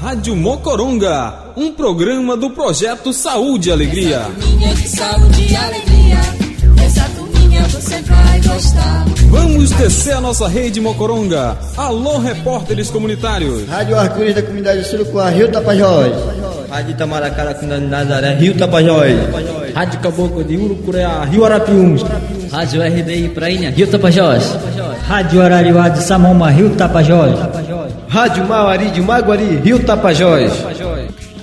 Rádio Mocoronga, um programa do projeto Saúde e Alegria. De saúde e alegria. Essa turminha você vai gostar. Vamos descer a nossa rede Mocoronga. Alô, repórteres comunitários. Rádio Arco-Íris da comunidade Surucuá, Rio Tapajós. Rádio Itamaracá da comunidade Nazaré, Rio Tapajós. Rádio Caboclo de Urucureá, Rio Arapiuns. Rádio RDI Prainha, Rio Tapajós. Rádio Arariuá de Samoma, Rio Tapajós. Rádio Mauari de Maguari, Rio Tapajós.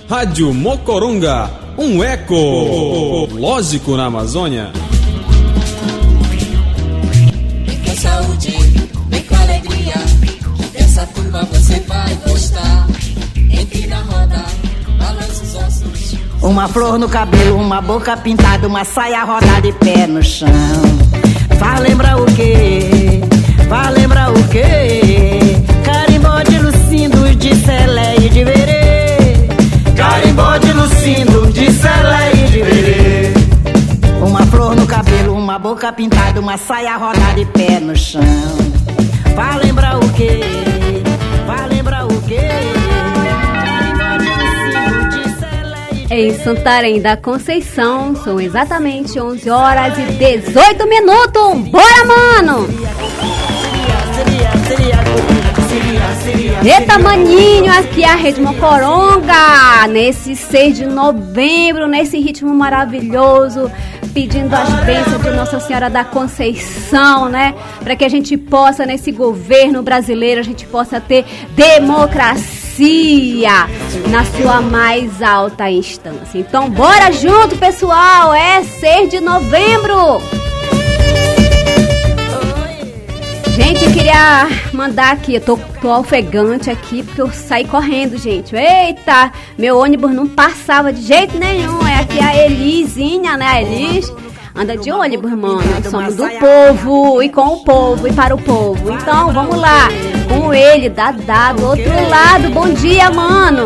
Rádio Mocoronga, um eco lógico na Amazônia. Vem com saúde, vem com alegria. Dessa turma você vai gostar. Entre na roda, balança os ossos. Uma flor no cabelo, uma boca pintada, uma saia rodada e pé no chão. Faz lembrar o quê? Faz lembrar o quê? Carimbó de Lucindo, de Celé e de Verê. Carimbó de Lucindo, de Celé e de Verê. Uma flor no cabelo, uma boca pintada, uma saia rodada e pé no chão. Faz lembrar o quê? Em Santarém da Conceição, são exatamente 11 horas e 18 minutos. Bora, mano! Eita, maninho, aqui é a Rede Mocoronga, nesse 6 de novembro, nesse ritmo maravilhoso, pedindo as bênçãos de Nossa Senhora da Conceição, né? Para que a gente possa, nesse governo brasileiro, a gente possa ter democracia na sua mais alta instância. Então, bora junto, pessoal! É 6 de novembro! Gente, eu queria mandar aqui, eu tô, tô ofegante aqui porque eu saí correndo, gente. Eita, meu ônibus não passava de jeito nenhum. É aqui a Elisinha, né? A Elis anda de ônibus, mano. Somos do povo e com o povo e para o povo. Então, vamos lá. Com ele, Dadá, do outro lado. Bom dia, mano.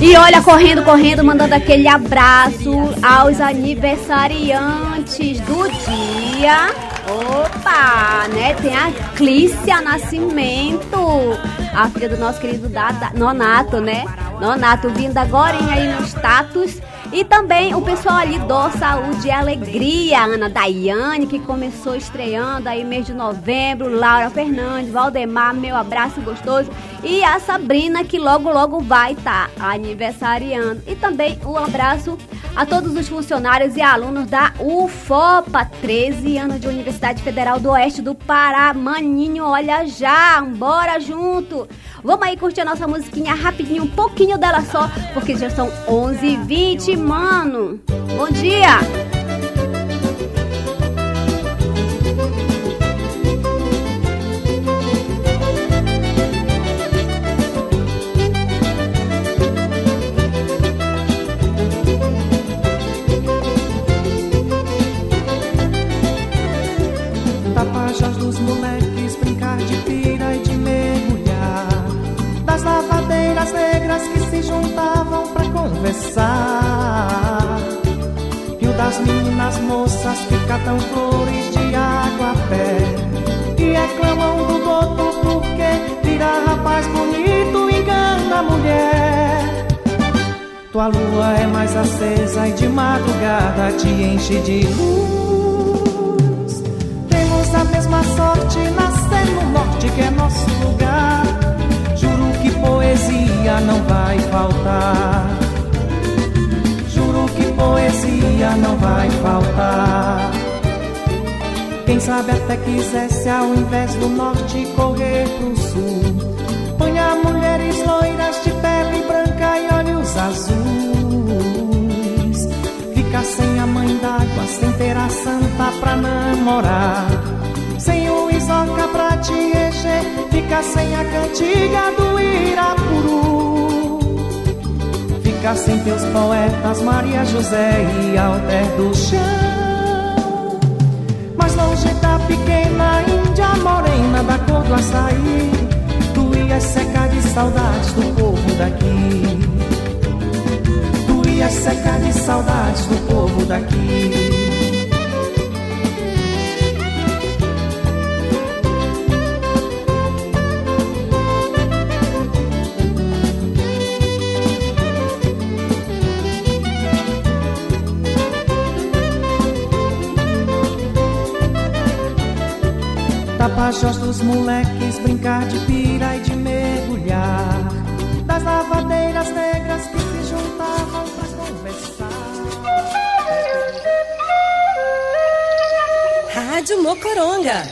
E olha, correndo, correndo, mandando aquele abraço aos aniversariantes do dia. Opa, né? Tem a Clícia Nascimento, a filha do nosso querido Dada, Nonato, né? Nonato vindo agora aí no status. E também o pessoal ali do Saúde e Alegria, Ana Daiane, que começou estreando aí mês de novembro, Laura Fernandes, Valdemar, meu abraço gostoso. E a Sabrina, que logo, logo vai estar tá aniversariando. E também um abraço a todos os funcionários e alunos da UFOPA, 13 anos de Universidade Federal do Oeste do Pará. Maninho, olha já, bora junto! Vamos aí curtir a nossa musiquinha rapidinho, um pouquinho dela só, porque já são 11h20, mano. Bom dia! Meninas moças que catam flores de água a pé E reclamam do doutor porque vira rapaz bonito engana a mulher Tua lua é mais acesa e de madrugada te enche de luz temos a mesma sorte, nascer no norte que é nosso lugar. Juro que poesia não vai faltar. Poesia não vai faltar. Quem sabe até quisesse ao invés do norte correr pro sul. Ponha mulheres loiras de pele branca e olhos azuis. Fica sem a mãe d'água, sem ter a santa pra namorar. Sem o Isoca pra te encher, fica sem a cantiga do Irapuru. Fica sem teus poetas Maria José e Alter do Chão. Mas longe da pequena Índia morena da cor do açaí, tu ias secar de saudades do povo daqui. Tu ias secar de saudades do povo daqui. Moleques brincar de pira e de mergulhar. Das lavadeiras negras que se juntavam pra conversar. Rádio Mocoronga.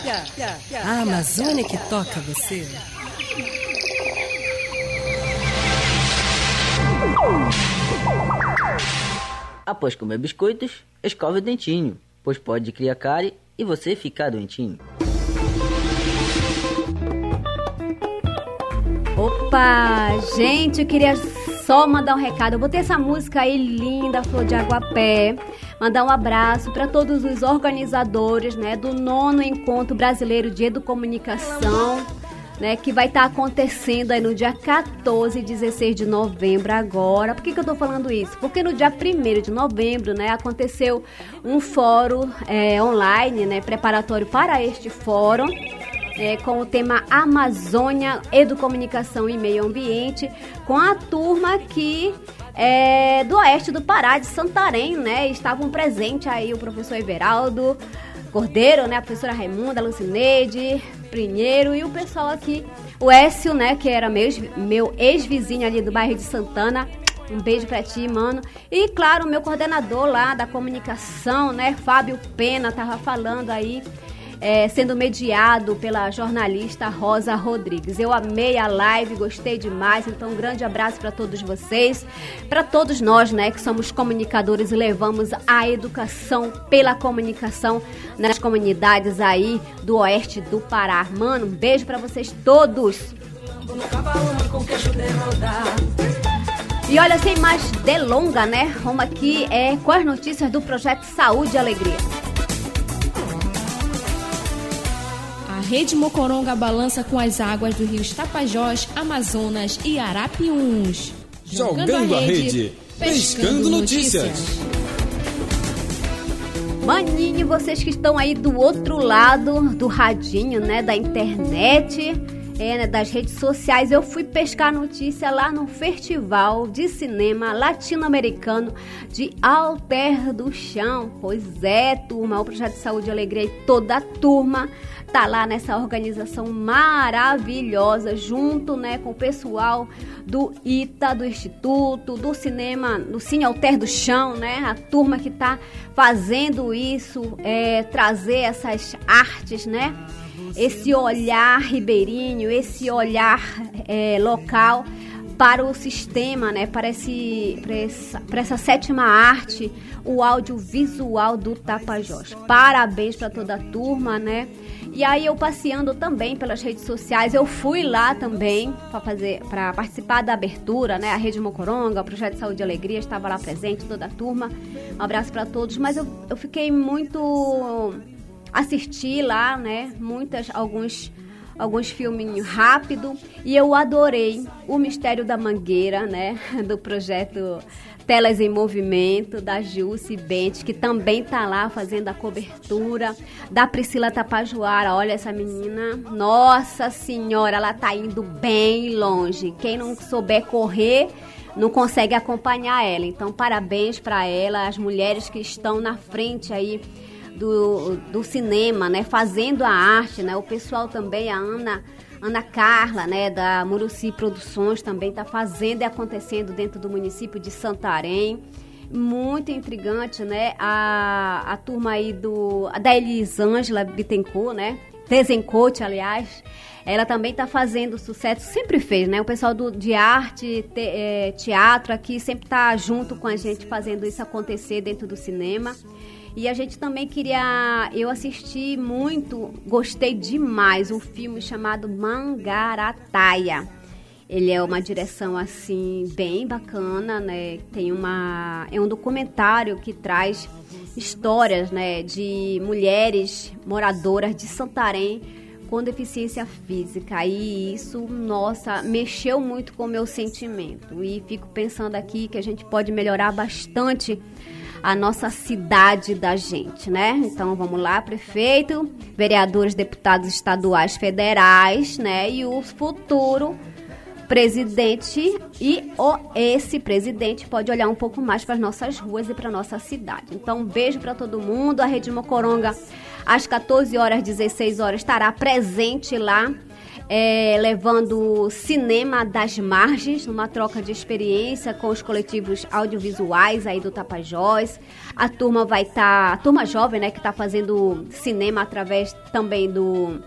A Amazônia que toca você. Após comer biscoitos, escove o dentinho, pois pode criar cárie e você ficar doentinho. Opa, gente, eu queria só mandar um recado. Eu botei essa música aí linda, Flor de Aguapé. Mandar um abraço para todos os organizadores, né, do nono Encontro Brasileiro de Educomunicação, né, que vai estar tá acontecendo aí no dia 14 e 16 de novembro agora. Por que, que eu tô falando isso? Porque no dia 1 de novembro, né, aconteceu um fórum é, online, né, preparatório para este fórum, é, com o tema Amazônia, Educomunicação e Meio Ambiente, com a turma que é, do oeste do Pará, de Santarém, né? Estavam presentes aí o professor Everaldo Cordeiro, né? A professora Raimunda, Lucineide, Pinheiro e o pessoal aqui, o Écio, né? Que era meu, meu ex-vizinho ali do bairro de Santana. Um beijo pra ti, mano. E claro, o meu coordenador lá da comunicação, né? Fábio Pena, tava falando aí é, sendo mediado pela jornalista Rosa Rodrigues. Eu amei a live, gostei demais, então um grande abraço para todos vocês, para todos nós, né, que somos comunicadores e levamos a educação pela comunicação nas comunidades aí do oeste do Pará. Mano, um beijo para vocês todos. E olha, sem mais delonga, né? Vamos aqui é, com as notícias do projeto Saúde e Alegria. Rede Mocoronga balança com as águas do rio Tapajós, Amazonas e Arapiuns. Jogando, a rede, pescando, notícias. Maninho, vocês que estão aí do outro lado do radinho, né, da internet, é, né, das redes sociais, eu fui pescar notícia lá no Festival de Cinema Latino-Americano de Alter do Chão. Pois é, turma, o Projeto de Saúde e Alegria e toda a turma tá lá nessa organização maravilhosa, junto né, com o pessoal do ITA, do Instituto, do Cinema, do Cine Alter do Chão, né? A turma que tá fazendo isso, é, trazer essas artes, né? Esse olhar ribeirinho, esse olhar é, local para o sistema, né, para, esse, para, essa, para essa sétima arte, o audiovisual do Tapajós. Parabéns para toda a turma, né? E aí eu passeando também pelas redes sociais, eu fui lá também para fazer, para participar da abertura, né? A Rede Mocoronga, o Projeto de Saúde e Alegria estava lá presente, toda a turma. Um abraço para todos, mas eu, eu fiquei muito assisti lá, né? Muitas, alguns alguns filminhos rápido. E eu adorei o Mistério da Mangueira, né, do projeto Telas em Movimento, da Jussi Bente, que também tá lá fazendo a cobertura, da Priscila Tapajuara, olha essa menina, nossa senhora, ela tá indo bem longe, quem não souber correr não consegue acompanhar ela, então parabéns para ela, as mulheres que estão na frente aí do, do cinema, né? Fazendo a arte, né? O pessoal também, a Ana, Ana Carla, né? Da Muruci Produções também está fazendo e acontecendo dentro do município de Santarém. Muito intrigante, né? A, a turma aí do, da Elisângela Bittencourt, né? Desencote, aliás. Ela também está fazendo sucesso, sempre fez, né? O pessoal do, de arte, te, é, teatro aqui sempre está junto com a gente fazendo isso acontecer dentro do cinema. E a gente também queria. Eu assisti muito, gostei demais, um filme chamado Mangarataia. Ele é uma direção assim bem bacana, né? Tem uma é um documentário que traz histórias, né, de mulheres moradoras de Santarém com deficiência física. E isso, nossa, mexeu muito com o meu sentimento. E fico pensando aqui que a gente pode melhorar bastante a nossa cidade da gente, né? Então vamos lá, prefeito, vereadores, deputados estaduais, federais, né? E o futuro presidente e o esse presidente pode olhar um pouco mais para as nossas ruas e para nossa cidade. Então, um beijo para todo mundo. A Rede Mocoronga às 14 horas, 16 horas, estará presente lá. É, levando cinema das margens, numa troca de experiência com os coletivos audiovisuais aí do Tapajós. A turma vai estar, tá, a turma jovem, né, que está fazendo cinema através também do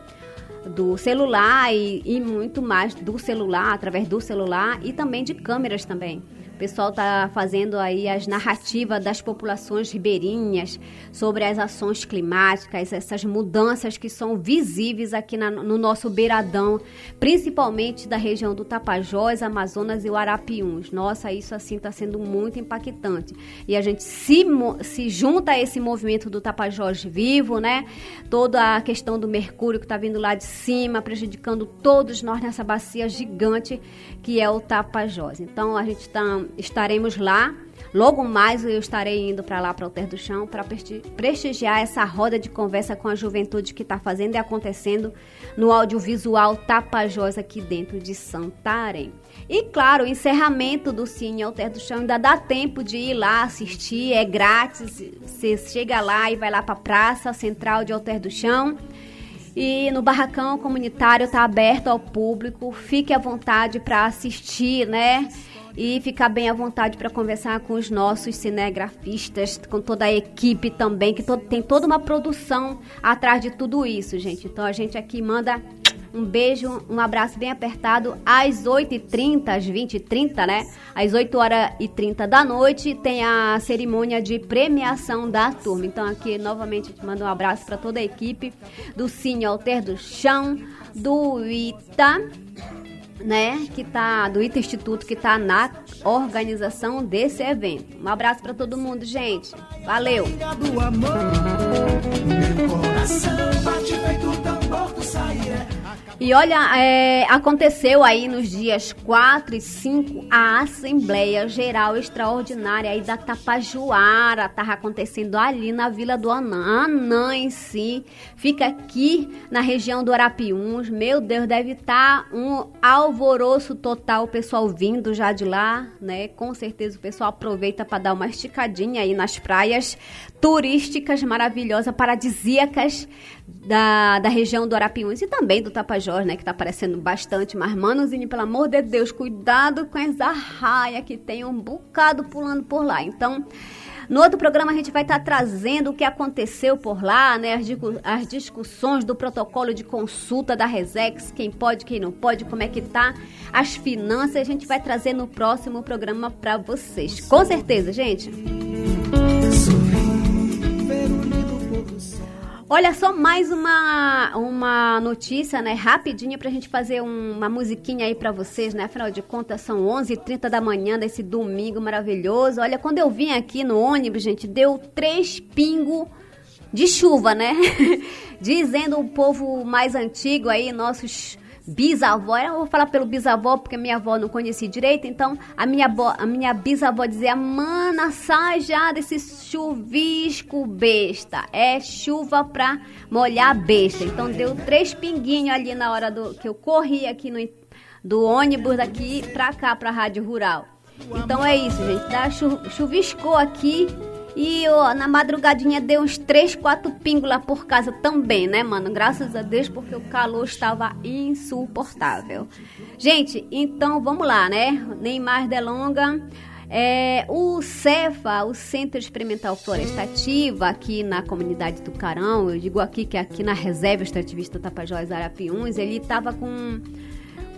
do celular e, e muito mais do celular, através do celular e também de câmeras também. O pessoal está fazendo aí as narrativas das populações ribeirinhas sobre as ações climáticas, essas mudanças que são visíveis aqui na, no nosso beiradão, principalmente da região do Tapajós, Amazonas e o Arapiuns. Nossa, isso assim está sendo muito impactante. E a gente se, se junta a esse movimento do Tapajós vivo, né? Toda a questão do mercúrio que está vindo lá de cima, prejudicando todos nós nessa bacia gigante que é o Tapajós. Então a gente está estaremos lá. Logo mais eu estarei indo para lá, para o Ter do Chão, para prestigiar essa roda de conversa com a juventude que está fazendo e acontecendo no audiovisual Tapajós aqui dentro de Santarém. E claro, o encerramento do Cine Alter do Chão ainda dá tempo de ir lá assistir, é grátis. Você chega lá e vai lá para a Praça Central de Alter do Chão. E no barracão comunitário está aberto ao público. Fique à vontade para assistir, né? e ficar bem à vontade para conversar com os nossos cinegrafistas, com toda a equipe também, que tem toda uma produção atrás de tudo isso, gente. Então a gente aqui manda um beijo, um abraço bem apertado. Às 8h30, às 20h30, né? Às 8 horas e 30 da noite, tem a cerimônia de premiação da turma. Então, aqui, novamente, te mando um abraço para toda a equipe do Cine Alter do Chão, do ITA né, que tá do ITA Instituto que tá na organização desse evento. Um abraço para todo mundo, gente. Valeu. E olha, é, aconteceu aí nos dias 4 e 5 a Assembleia Geral Extraordinária aí da Tapajuara. Tava acontecendo ali na Vila do Anã. Anã em si fica aqui na região do Arapiuns. Meu Deus, deve estar tá um alvoroço total. O pessoal vindo já de lá, né? Com certeza o pessoal aproveita para dar uma esticadinha aí nas praias turísticas maravilhosas, paradisíacas da, da região do Arapiuns e também do Tapajós, né? Que tá aparecendo bastante. Mas, manozinho, pelo amor de Deus, cuidado com essa raia que tem um bocado pulando por lá. Então, no outro programa a gente vai estar tá trazendo o que aconteceu por lá, né? As, as, discussões do protocolo de consulta da Resex, quem pode, quem não pode, como é que tá, as finanças, a gente vai trazer no próximo programa para vocês. Com certeza, gente. Olha só mais uma, uma notícia, né, rapidinho pra gente fazer um, uma musiquinha aí pra vocês, né? Afinal de contas, são 11h30 da manhã desse domingo maravilhoso. Olha, quando eu vim aqui no ônibus, gente, deu três pingos de chuva, né? Dizendo o povo mais antigo aí, nossos bisavó, eu vou falar pelo bisavó porque minha avó não conhecia direito, então a minha, a minha bisavó dizia, mana, sai já desse chuvisco besta, é chuva pra molhar besta, então deu três pinguinhos ali na hora do que eu corri aqui no, do ônibus daqui pra cá, pra Rádio Rural. Então é isso, gente, tá? chuviscou aqui, e ó, na madrugadinha deu uns 3, 4 pingos lá por casa também, né, mano? Graças a Deus, porque o calor estava insuportável. Gente, então vamos lá, né? Nem mais delonga. É, o CEFA, o Centro Experimental Florestativa, aqui na comunidade do Carão, eu digo aqui que é aqui na Reserva Extrativista Tapajós Arapiuns, ele estava com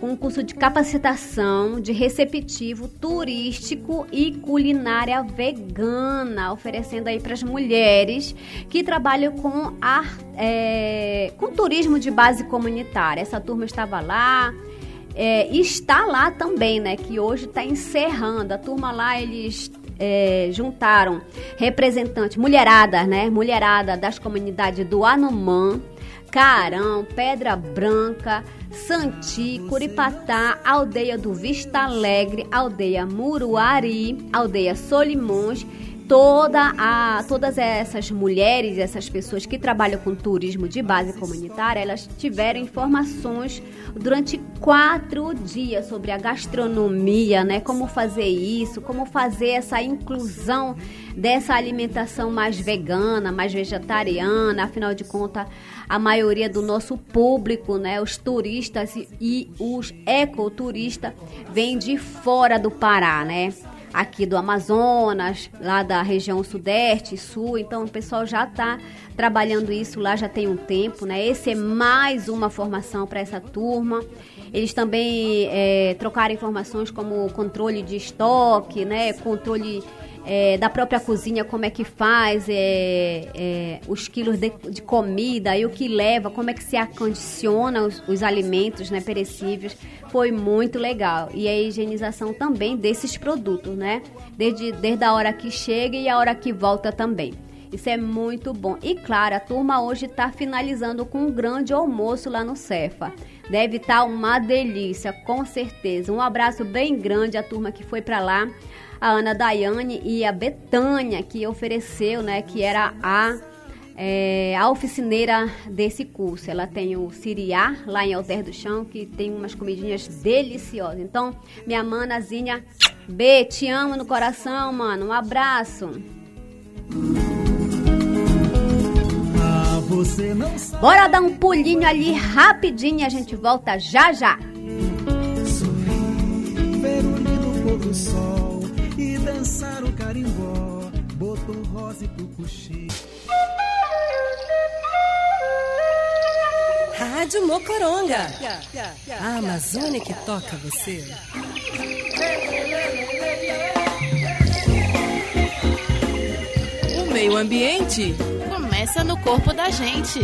um curso de capacitação de receptivo turístico e culinária vegana, oferecendo aí para as mulheres que trabalham com, a, é, com turismo de base comunitária. Essa turma estava lá. É, está lá também, né? Que hoje está encerrando. A turma lá, eles é, juntaram representantes, mulherada, né? Mulherada das comunidades do Anumã, Carão, Pedra Branca, Santi, Curipatá, Aldeia do Vista Alegre, Aldeia Muruari, Aldeia Solimões, toda a, todas essas mulheres, essas pessoas que trabalham com turismo de base comunitária, elas tiveram informações durante quatro dias sobre a gastronomia, né? Como fazer isso, como fazer essa inclusão dessa alimentação mais vegana, mais vegetariana. Afinal de contas, a maioria do nosso público, né? Os turistas e, os ecoturistas vêm de fora do Pará, né? aqui do Amazonas, lá da região sudeste sul. Então o pessoal já está trabalhando isso lá já tem um tempo, né? Esse é mais uma formação para essa turma. Eles também é, trocaram informações como controle de estoque, né? Controle é, da própria cozinha, como é que faz, é, é, os quilos de, de, comida e o que leva, como é que se acondiciona os, os, alimentos né, perecíveis. Foi muito legal. E a higienização também desses produtos, né? Desde, desde a hora que chega e a hora que volta também. Isso é muito bom. E claro, a turma hoje está finalizando com um grande almoço lá no Cefa. Deve estar tá uma delícia, com certeza. Um abraço bem grande à turma que foi para lá a Ana Daiane e a Betânia, que ofereceu, né, que era a, é, a oficineira desse curso. Ela tem o Siriá, lá em Alter do Chão, que tem umas comidinhas deliciosas. Então, minha manazinha B, te amo no coração, mano. Um abraço. Bora dar um pulinho ali rapidinho e a gente volta já já. Sorri, ver o lindo pôr do sol dançar o carimbó, botou rosa e tucuxi. Rádio Mocoronga. A Amazônia que toca você. O meio ambiente começa no corpo da gente.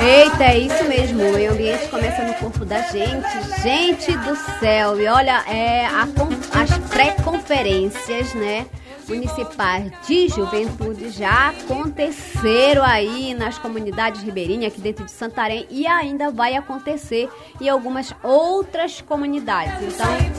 Eita, é isso mesmo. O meio ambiente começa no corpo da gente. Gente do céu. E olha, é a, as pré-conferências, né? municipais de juventude já aconteceram aí nas comunidades ribeirinhas aqui dentro de Santarém e ainda vai acontecer em algumas outras comunidades. Então,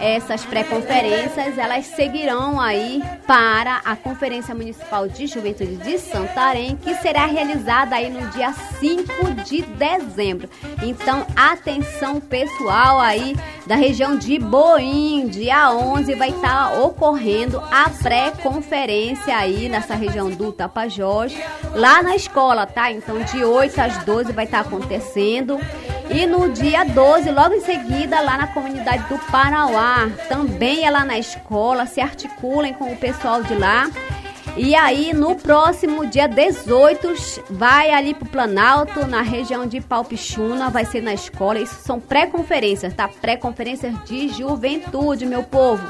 essas pré-conferências, elas seguirão aí para a Conferência Municipal de Juventude de Santarém, que será realizada aí no dia 5 de dezembro. Então, atenção pessoal aí da região de Boim, dia 11 vai estar tá ocorrendo a pré-conferência aí nessa região do Tapajós, lá na escola, tá? Então, de 8 às 12 vai estar tá acontecendo. E no dia 12, logo em seguida, lá na comunidade do Parauá, também é lá na escola, se articulem com o pessoal de lá. E aí, no próximo dia 18, vai ali pro Planalto, na região de Palpichuna, vai ser na escola. Isso são pré-conferências, tá? Pré-conferências de juventude, meu povo.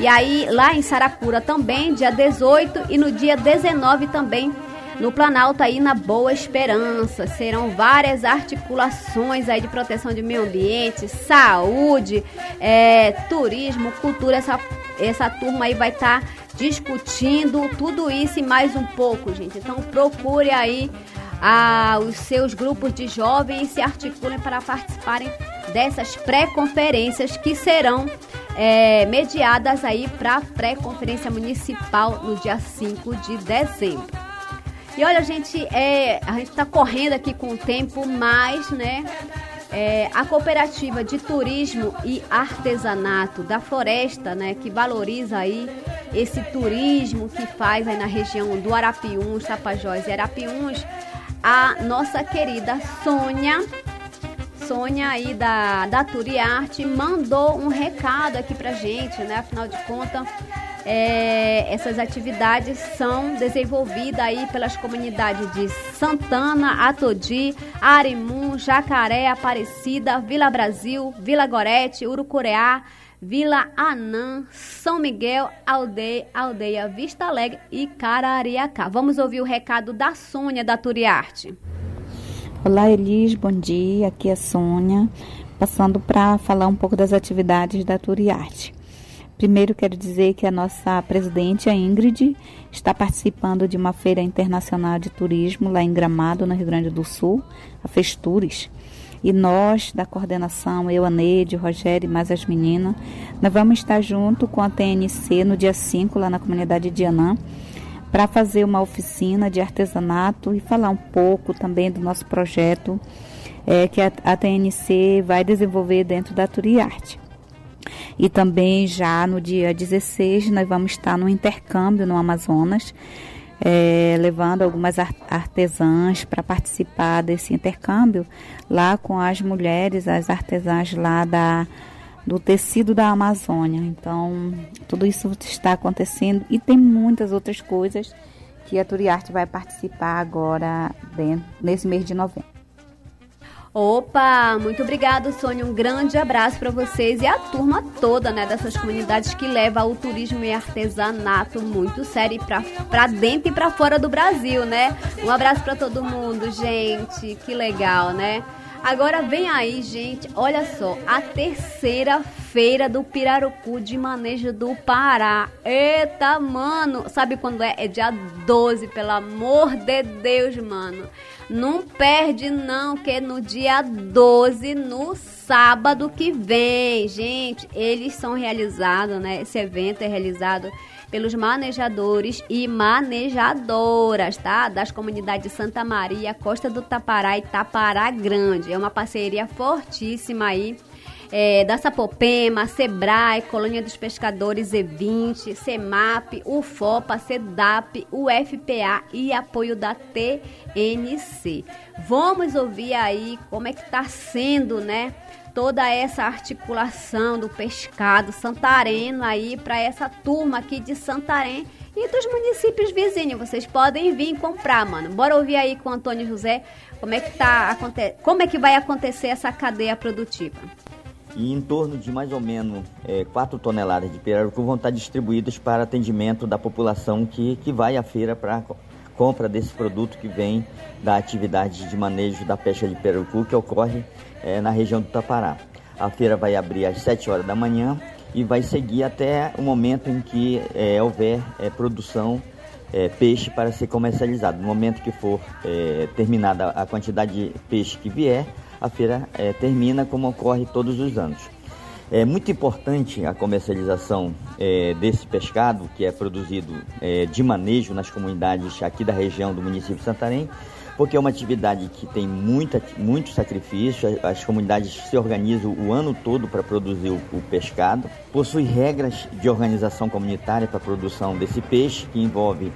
E aí, lá em Saracura também, dia 18 e no dia 19 também no Planalto aí na Boa Esperança. Serão várias articulações aí de proteção de meio ambiente, saúde, é, turismo, cultura. Essa, essa turma aí vai estar tá discutindo tudo isso e mais um pouco, gente. Então procure aí ah, os seus grupos de jovens e se articulem para participarem dessas pré-conferências que serão é, mediadas aí para a pré-conferência municipal no dia 5 de dezembro. E olha, gente, é, a gente está correndo aqui com o tempo, mas, né? É, a cooperativa de turismo e artesanato da floresta, né, que valoriza aí esse turismo que faz aí na região do Arapiuns, Tapajós e Arapiuns, a nossa querida Sônia, Sônia aí da, da Turiarte mandou um recado aqui pra gente, né, afinal de contas, é, essas atividades são desenvolvidas aí pelas comunidades de Santana, Atodi, Arimum, Jacaré, Aparecida, Vila Brasil, Vila Gorete, Urucureá, Vila Anã, São Miguel, Aldeia, Aldeia Vista Alegre e Carariacá. Vamos ouvir o recado da Sônia da Turiarte. Olá Elis, bom dia. Aqui é a Sônia, passando para falar um pouco das atividades da Turiarte. Primeiro, quero dizer que a nossa presidente, a Ingrid, está participando de uma feira internacional de turismo lá em Gramado, no Rio Grande do Sul, a Festures. E nós, da coordenação, eu, a Neide, o Rogério e mais as meninas, nós vamos estar junto com a TNC no dia 5, lá na comunidade de Anã, para fazer uma oficina de artesanato e falar um pouco também do nosso projeto é, que a, a TNC vai desenvolver dentro da Turiarte. E também já no dia 16 nós vamos estar no intercâmbio no Amazonas, é, levando algumas artesãs para participar desse intercâmbio lá com as mulheres, as artesãs lá da, do tecido da Amazônia. Então, tudo isso está acontecendo e tem muitas outras coisas que a Turiarte vai participar agora dentro, nesse mês de novembro. Opa, muito obrigado, Sônia. Um grande abraço para vocês e a turma toda, né, dessas comunidades que leva o turismo e artesanato muito sério para dentro e para fora do Brasil, né? Um abraço para todo mundo, gente. Que legal, né? Agora vem aí, gente, olha só, a terceira feira do Pirarucu de Manejo do Pará. Eita, mano, sabe quando é? É dia 12, pelo amor de Deus, mano. Não perde não, que é no dia 12, no sábado que vem. Gente, eles são realizados, né? Esse evento é realizado pelos manejadores e manejadoras, tá? Das comunidades Santa Maria, Costa do Tapará e Tapará Grande. É uma parceria fortíssima aí. É, da Sapopema, Sebrae, Colônia dos Pescadores E20, CEMAP, UFOPA, CEDAP, UFPA e apoio da TNC. Vamos ouvir aí como é que está sendo, né? Toda essa articulação do pescado santareno aí para essa turma aqui de Santarém e dos municípios vizinhos. Vocês podem vir comprar, mano. Bora ouvir aí com o Antônio José como é que tá como é que vai acontecer essa cadeia produtiva. E em torno de mais ou menos é, 4 toneladas de pirarucu vão estar distribuídas para atendimento da população que, que vai à feira para compra desse produto que vem da atividade de manejo da pesca de pirarucu que ocorre é, na região do Tapará. A feira vai abrir às 7 horas da manhã e vai seguir até o momento em que é, houver é, produção é, peixe para ser comercializado. No momento que for é, terminada a quantidade de peixe que vier, a feira é, termina como ocorre todos os anos. É muito importante a comercialização é, desse pescado que é produzido de manejo nas comunidades aqui da região do município de Santarém, porque é uma atividade que tem muita, muito sacrifício, as comunidades se organizam o ano todo para produzir o, o, pescado, possui regras de organização comunitária para a produção desse peixe, que envolve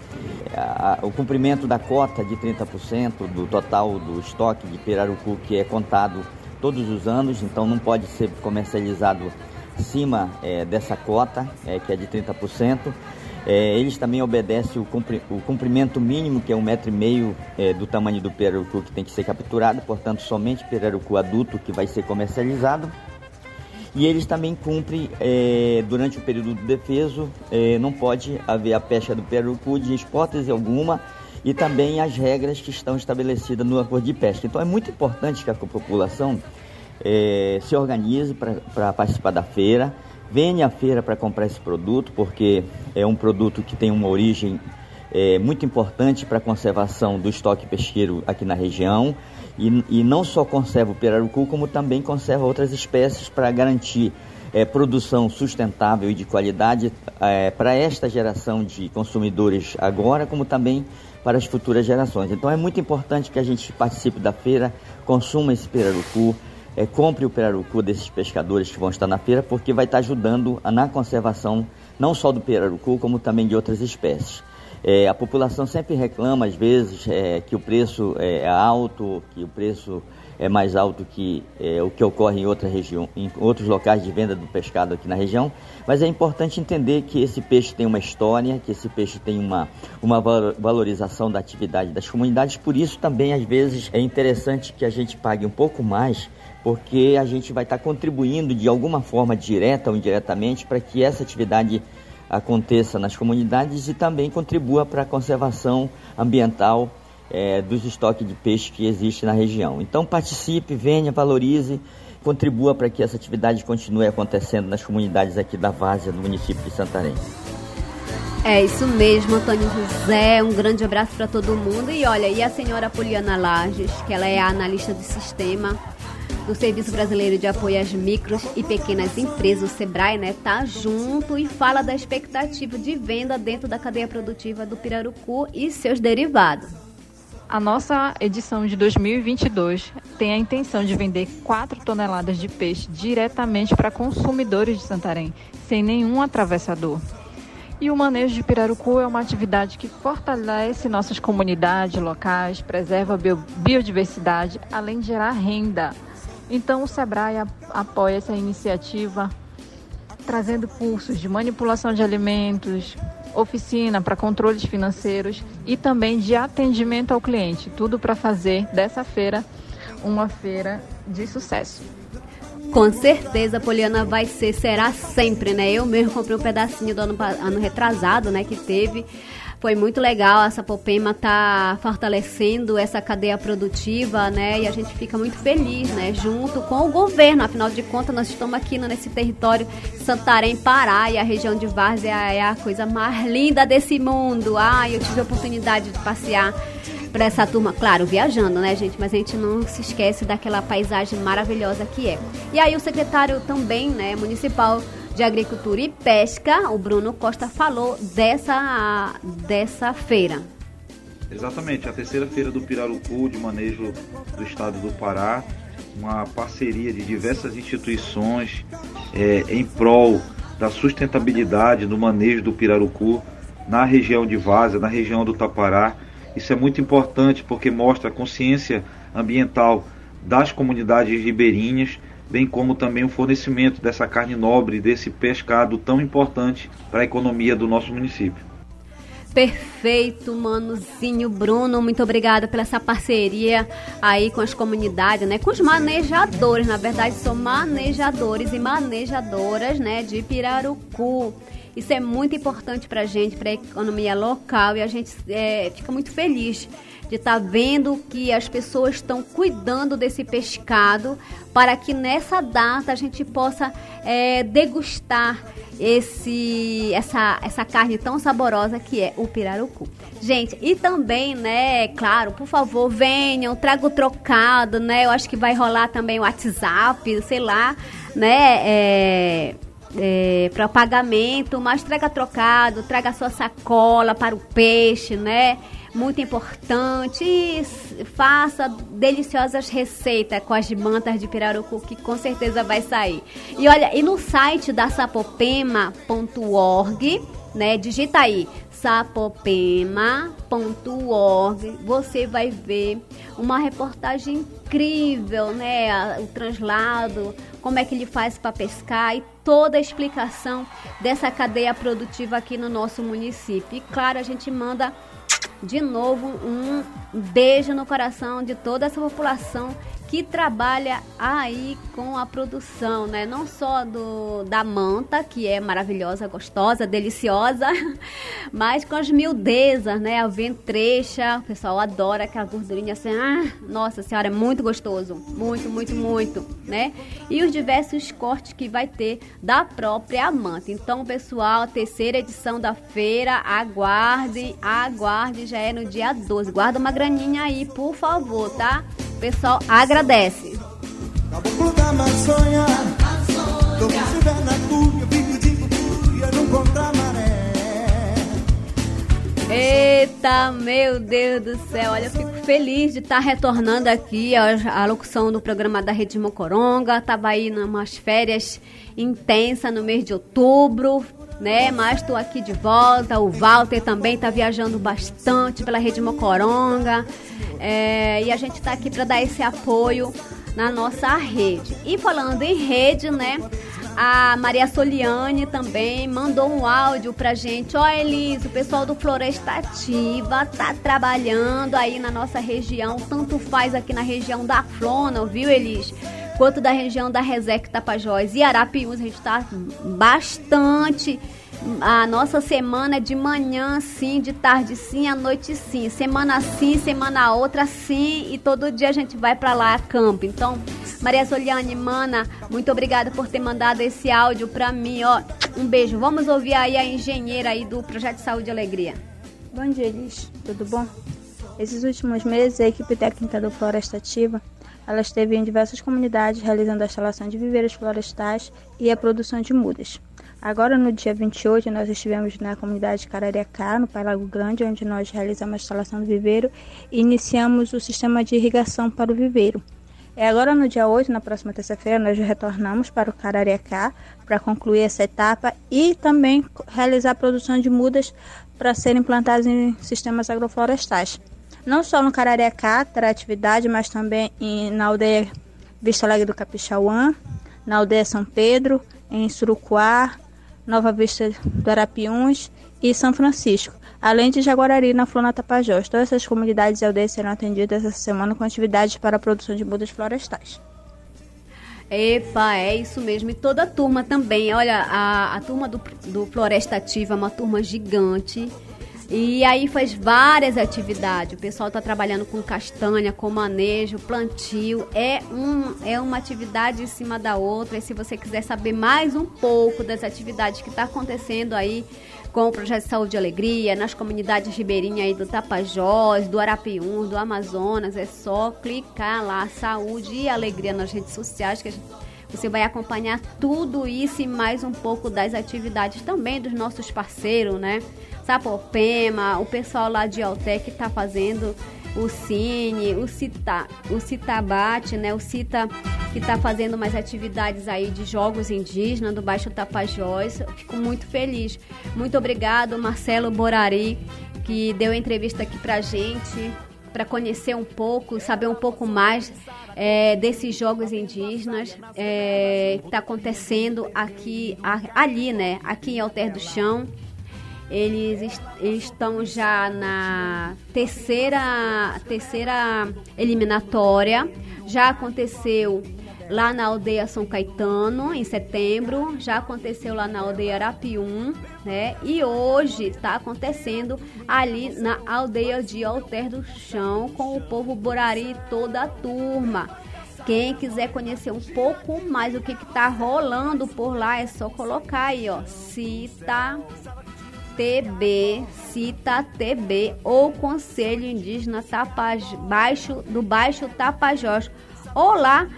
a, a, o cumprimento da cota de 30% do total do estoque de pirarucu que é contado todos os anos, então não pode ser comercializado acima é, dessa cota, é, que é de 30%. É, eles também obedecem o, cumpri, o, cumprimento mínimo, que é um metro e meio é, do tamanho do pirarucu que tem que ser capturado, portanto, somente pirarucu adulto que vai ser comercializado. E eles também cumprem, é, durante o período do defeso, é, não pode haver a pesca do pirarucu de hipótese alguma, e também as regras que estão estabelecidas no acordo de pesca. Então é muito importante que a população é, se organize para participar da feira, venha à feira para comprar esse produto, porque é um produto que tem uma origem é, muito importante para a conservação do estoque pesqueiro aqui na região. E, e não só conserva o pirarucu, como também conserva outras espécies para garantir é, produção sustentável e de qualidade é, para esta geração de consumidores agora, como também para as futuras gerações. Então é muito importante que a gente participe da feira, consuma esse pirarucu, é, compre o pirarucu desses pescadores que vão estar na feira, porque vai estar ajudando na conservação não só do pirarucu, como também de outras espécies. É, a população sempre reclama, às vezes, é, que o preço é alto, que o preço é mais alto que é, o que ocorre em outra região, em outros locais de venda do pescado aqui na região, mas é importante entender que esse peixe tem uma história, que esse peixe tem uma, uma valorização da atividade das comunidades, por isso também às vezes é interessante que a gente pague um pouco mais, porque a gente vai estar contribuindo de alguma forma direta ou indiretamente para que essa atividade aconteça nas comunidades e também contribua para a conservação ambiental é, dos estoques de peixe que existe na região. Então participe, venha, valorize, contribua para que essa atividade continue acontecendo nas comunidades aqui da Várzea, do município de Santarém. É isso mesmo, Antônio José. Um grande abraço para todo mundo. E olha, e a senhora Poliana Lages, que ela é a analista do sistema do Serviço Brasileiro de Apoio às Micros e Pequenas Empresas, o SEBRAE, né, tá junto e fala da expectativa de venda dentro da cadeia produtiva do pirarucu e seus derivados. A nossa edição de 2022 tem a intenção de vender 4 toneladas de peixe diretamente para consumidores de Santarém, sem nenhum atravessador. E o manejo de pirarucu é uma atividade que fortalece nossas comunidades locais, preserva a biodiversidade, além de gerar renda. Então o Sebrae apoia essa iniciativa, trazendo cursos de manipulação de alimentos, oficina para controles financeiros e também de atendimento ao cliente. Tudo para fazer dessa feira uma feira de sucesso. Com certeza, Poliana vai ser, será sempre, né? Eu mesmo comprei um pedacinho do ano, ano retrasado, né? Que teve. Foi muito legal, a Sapopema tá fortalecendo essa cadeia produtiva, né? E a gente fica muito feliz, né? Junto com o governo, afinal de contas, nós estamos aqui nesse território Santarém, Pará, e a região de Várzea é a coisa mais linda desse mundo. Ah, eu tive a oportunidade de passear para essa turma, claro, viajando, né, gente? Mas a gente não se esquece daquela paisagem maravilhosa que é. E aí o secretário também, né, municipal de Agricultura e Pesca, o Bruno Costa falou dessa dessa feira. Exatamente, a terceira feira do Pirarucu de manejo do estado do Pará, uma parceria de diversas instituições é, em prol da sustentabilidade do manejo do pirarucu na região de Vaza, na região do Tapará isso é muito importante porque mostra a consciência ambiental das comunidades ribeirinhas, bem como também o fornecimento dessa carne nobre, desse pescado tão importante para a economia do nosso município. Perfeito, Manozinho Bruno. Muito obrigada pela essa parceria aí com as comunidades, né? Com os manejadores, na verdade, são manejadores e manejadoras, né, de Pirarucu. Isso é muito importante para a gente, para a economia local, e a gente é, fica muito feliz de estar tá vendo que as pessoas estão cuidando desse pescado para que nessa data a gente possa é, degustar esse essa essa carne tão saborosa que é o pirarucu. Gente, e também, né, claro, por favor, venham, traga o trocado, né? Eu acho que vai rolar também o WhatsApp, sei lá, né? É, é, para pagamento, mas traga trocado, traga sua sacola para o peixe, né? Muito importante. E faça deliciosas receitas com as mantas de pirarucu, que com certeza vai sair. E olha, e no site da sapopema.org, né? Digita aí sapopema.org, você vai ver uma reportagem incrível, né? O translado, como é que ele faz para pescar e toda a explicação dessa cadeia produtiva aqui no nosso município. E claro, a gente manda de novo um beijo no coração de toda essa população que trabalha aí com a produção, né? Não só do da manta, que é maravilhosa, gostosa, deliciosa, mas com as miudezas, né? A ventrecha, o pessoal adora aquela gordurinha assim, ah, nossa senhora, é muito gostoso, muito, muito, muito, né? E os diversos cortes que vai ter da própria manta. Então, pessoal, terceira edição da feira, aguarde, aguarde, já é no dia 12. Guarda uma graninha aí, por favor, tá? O pessoal agradece. Caboclo da Amazônia, Eita, meu Deus do céu, olha, eu fico feliz de estar retornando aqui a locução do programa da Rede Mocoronga. Tava aí numas férias intensas no mês de outubro, né? Mas estou aqui de volta. O Walter também está viajando bastante pela Rede Mocoronga. É, e a gente está aqui para dar esse apoio na nossa rede. E falando em rede, né? A Maria Soliane também mandou um áudio pra gente. Ó, Elis, o pessoal do Florestativa tá trabalhando aí na nossa região. Tanto faz aqui na região da Flona, viu, Elis? Quanto da região da Resec Tapajós e Arapiuns. A gente tá bastante a nossa semana é de manhã sim, de tarde sim, à noite sim. Semana sim, semana outra sim e todo dia a gente vai para lá a campo. Então, Maria Soliane, mana, muito obrigada por ter mandado esse áudio para mim, ó. Um beijo. Vamos ouvir aí a engenheira aí do Projeto de Saúde e Alegria. Bom dia, Elis. Tudo bom? Esses últimos meses, a equipe técnica do Floresta Ativa ela esteve em diversas comunidades realizando a instalação de viveiros florestais e a produção de mudas. Agora, no dia 28, nós estivemos na comunidade Carariacá, no Pai Lago Grande, onde nós realizamos a instalação do viveiro e iniciamos o sistema de irrigação para o viveiro. E agora, no dia 8, na próxima terça-feira, nós retornamos para o Carariacá para concluir essa etapa e também realizar a produção de mudas para serem plantadas em sistemas agroflorestais. Não só no Carariacá terá atividade, mas também em, na aldeia Vista Alegre do Capixauã, na aldeia São Pedro, em Surucuá, Nova Vista do Arapiuns e São Francisco, além de Jaguarari, na Flona Tapajós. Todas essas comunidades e aldeias serão atendidas essa semana com atividades para a produção de mudas florestais. Epa, é isso mesmo. E toda a turma também. Olha, a, a turma do, do Floresta Ativa é uma turma gigante. E aí faz várias atividades. O pessoal está trabalhando com castanha, com manejo, plantio. É, um, é uma atividade em cima da outra. E se você quiser saber mais um pouco das atividades que está acontecendo aí com o Projeto de Saúde e Alegria, nas comunidades ribeirinhas aí do Tapajós, do Arapiuns, do Amazonas, é só clicar lá, Saúde e Alegria nas redes sociais que você vai acompanhar tudo isso e mais um pouco das atividades também dos nossos parceiros, né? Sapopema, o pessoal lá de Altec está fazendo o Cine, o Cita, o Citabate, né? O Cita que está fazendo mais atividades aí de jogos indígenas do Baixo Tapajós. Eu fico muito feliz. Muito obrigado, Marcelo Borari, que deu entrevista aqui pra gente, para conhecer um pouco, saber um pouco mais é, desses jogos indígenas é, que está acontecendo aqui, ali, né? Aqui em Alter do Chão. Eles est estão já na terceira, terceira eliminatória. Já aconteceu lá na aldeia São Caetano, em setembro. Já aconteceu lá na aldeia Arapium, né? E hoje está acontecendo ali na aldeia de Alter do Chão com o povo Borari e toda a turma. Quem quiser conhecer um pouco mais o que está rolando por lá, é só colocar aí, ó. Cita TB, Cita TB ou Conselho Indígena Tapaj, Baixo, do Baixo Tapajós. Ou lá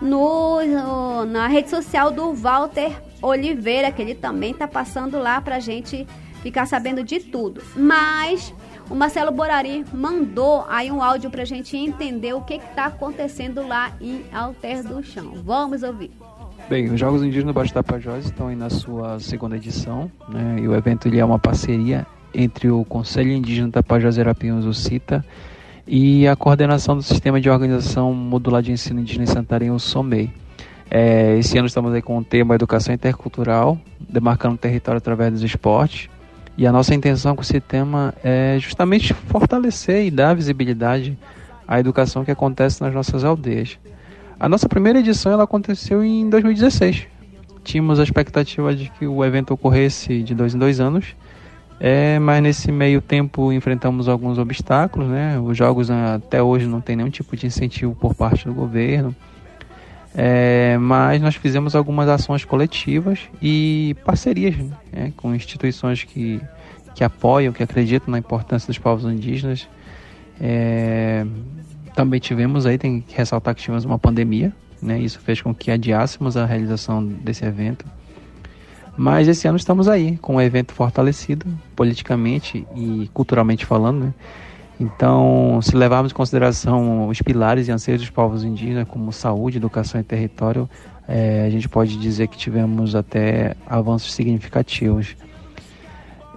no, no, na rede social do Walter Oliveira, que ele também tá passando lá pra gente ficar sabendo de tudo. Mas o Marcelo Borari mandou aí um áudio pra gente entender o que que tá acontecendo lá em Alter do Chão. Vamos ouvir. Bem, os Jogos Indígenas Baixo Tapajós estão aí na sua segunda edição, né? E o evento ele é uma parceria entre o Conselho Indígena Tapajós Erapiuns, o CITA, e a coordenação do Sistema de Organização Modular de Ensino Indígena em Santarém, o SOMEI. É, esse ano estamos aí com o tema Educação Intercultural, demarcando o território através dos esportes. E a nossa intenção com esse tema é justamente fortalecer e dar visibilidade à educação que acontece nas nossas aldeias. A nossa primeira edição ela aconteceu em 2016. Tínhamos a expectativa de que o evento ocorresse de dois em dois anos, é, mas nesse meio tempo enfrentamos alguns obstáculos, né? Os jogos até hoje não tem nenhum tipo de incentivo por parte do governo. É, mas nós fizemos algumas ações coletivas e parcerias né, com instituições que, que apoiam, que acreditam na importância dos povos indígenas. É, também tivemos aí, tem que ressaltar que tivemos uma pandemia, né, isso fez com que adiássemos a realização desse evento. Mas esse ano estamos aí, com um evento fortalecido, politicamente e culturalmente falando, né? Então, se levarmos em consideração os pilares e anseios dos povos indígenas, como saúde, educação e território, é, a gente pode dizer que tivemos até avanços significativos.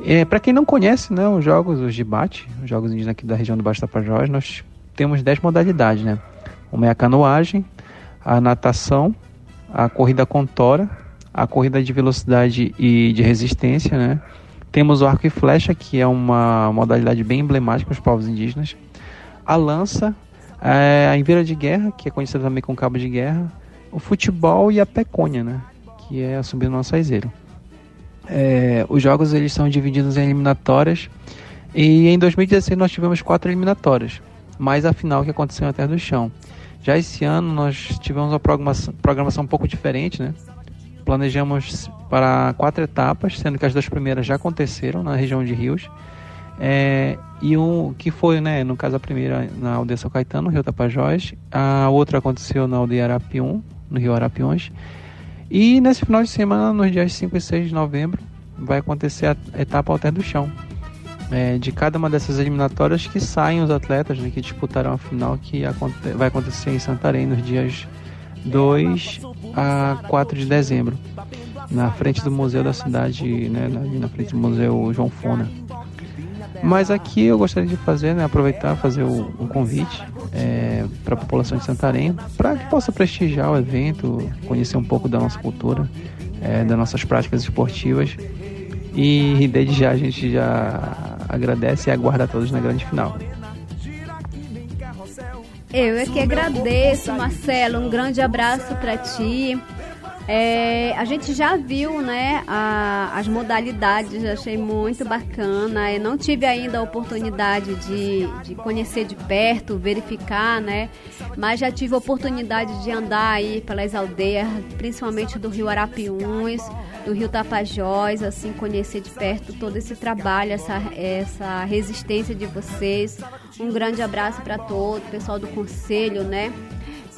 É, Para quem não conhece né, os jogos, os debate, os jogos indígenas aqui da região do Baixo Tapajós, nós temos 10 modalidades, né? Uma é a canoagem, a natação, a corrida com tora, a corrida de velocidade e de resistência, né? Temos o arco e flecha, que é uma modalidade bem emblemática os povos indígenas. A lança, é, a envira de guerra, que é conhecida também como cabo de guerra. O futebol e a peconha, né? Que é subir no açaizeiro. É, os jogos eles são divididos em eliminatórias. E em 2016 nós tivemos quatro eliminatórias. Mais a final que aconteceu na Terra do Chão. Já esse ano nós tivemos uma programação, programação um pouco diferente, né? planejamos para quatro etapas, sendo que as duas primeiras já aconteceram na região de Rios. É, e um que foi, né, no caso a primeira na aldeia São Caetano, no Rio Tapajós, a outra aconteceu na aldeia Arapium, no Rio Arapiões. E nesse final de semana, nos dias 5 e 6 de novembro, vai acontecer a etapa Alter do Chão. É, de cada uma dessas eliminatórias que saem os atletas né, que disputaram a final que vai acontecer em Santarém nos dias 2 a 4 de dezembro, na frente do museu da cidade, né, na, frente do museu João Fona. Mas aqui eu gostaria de fazer, né, aproveitar fazer o, um convite é, para a população de Santarém, para que possa prestigiar o evento, conhecer um pouco da nossa cultura, é, das nossas práticas esportivas. E desde já a gente já agradece e aguarda a todos na grande final. Eu é que agradeço, Marcelo. Um grande abraço para ti. É, a gente já viu né, a, as modalidades, achei muito bacana. Eu não tive ainda a oportunidade de, de conhecer de perto, verificar, né? Mas já tive a oportunidade de andar aí pelas aldeias, principalmente do Rio Arapiuns, do Rio Tapajós, assim, conhecer de perto todo esse trabalho, essa, essa resistência de vocês. Um grande abraço para todo o pessoal do conselho, né?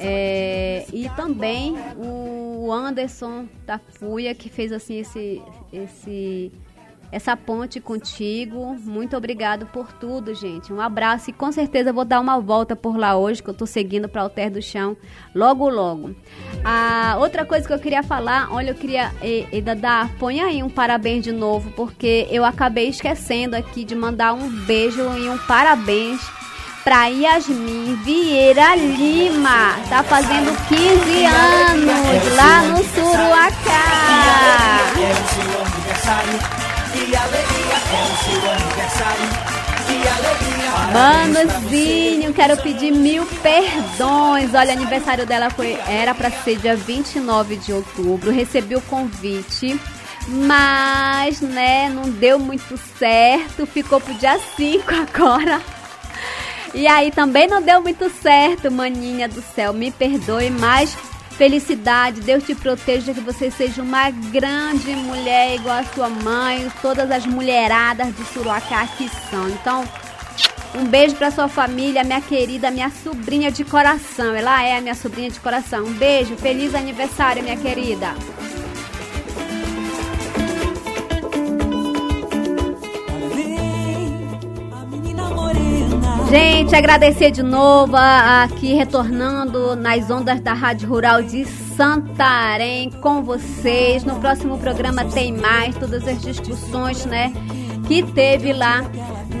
É, e também o Anderson Tafuia, que fez assim esse, esse, essa ponte contigo. Muito obrigado por tudo, gente. Um abraço e com certeza vou dar uma volta por lá hoje, que eu tô seguindo para o Alter do Chão logo, logo. A outra coisa que eu queria falar, olha, eu queria, e, põe aí um parabéns de novo, porque eu acabei esquecendo aqui de mandar um beijo e um parabéns para Yasmin Vieira Lima. Tá fazendo 15 anos lá no Suruacá. Manozinho, quero pedir mil perdões. Olha, aniversário dela foi era para ser dia 29 de outubro. Recebi o convite, mas né, não deu muito certo. Ficou pro dia 5 agora. E aí também não deu muito certo, maninha do céu. Me perdoe, mas felicidade, Deus te proteja, que você seja uma grande mulher igual a sua mãe, todas as mulheradas de Suruacá que são. Então, um beijo para sua família, minha querida, minha sobrinha de coração. Ela é a minha sobrinha de coração. Um beijo, feliz aniversário, minha querida. Gente, agradecer de novo aqui retornando nas ondas da Rádio Rural de Santarém com vocês. No próximo programa tem mais todas as discussões, né, que teve lá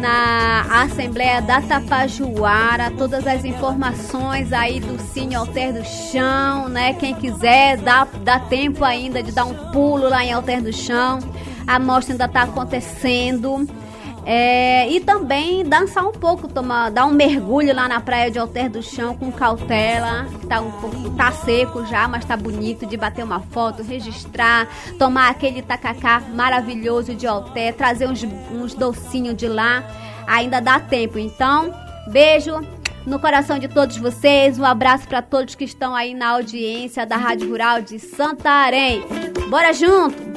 na Assembleia da Tapajuara, todas as informações aí do Cine Alter do Chão, né? Quem quiser, dá, dá tempo ainda de dar um pulo lá em Alter do Chão. A mostra ainda está acontecendo. É, e também dançar um pouco, tomar, dar um mergulho lá na praia de Alter do Chão com cautela, tá um pouco, tá seco já, mas tá bonito de bater uma foto, registrar, tomar aquele tacacá maravilhoso de Alter, trazer uns, uns docinhos de lá, ainda dá tempo. Então, beijo no coração de todos vocês, um abraço para todos que estão aí na audiência da Rádio Rural de Santarém. Bora junto!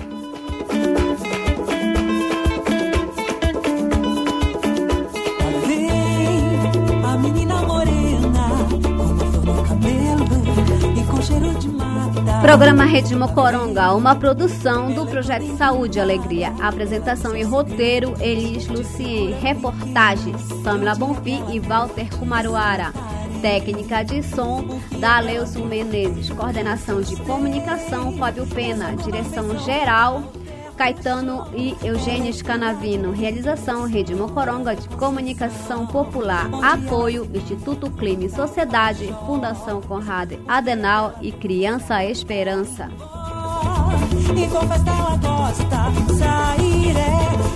Programa Rede Mocoronga, uma produção do Projeto Saúde e Alegria. Apresentação e roteiro, Elis Lucien. Reportagens, Samila Bonfim e Walter Kumaruara. Técnica de som, Daleuson Menezes. Coordenação de comunicação, Fábio Pena. Direção geral, Caetano e Eugênio Scanavino. Realização Rede Mocoronga de Comunicação Popular. Apoio Instituto Clima e Sociedade, Fundação Conrado Adenal e Criança Esperança.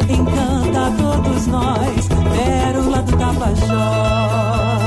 Encanta todos nós, pérola do Tapajós.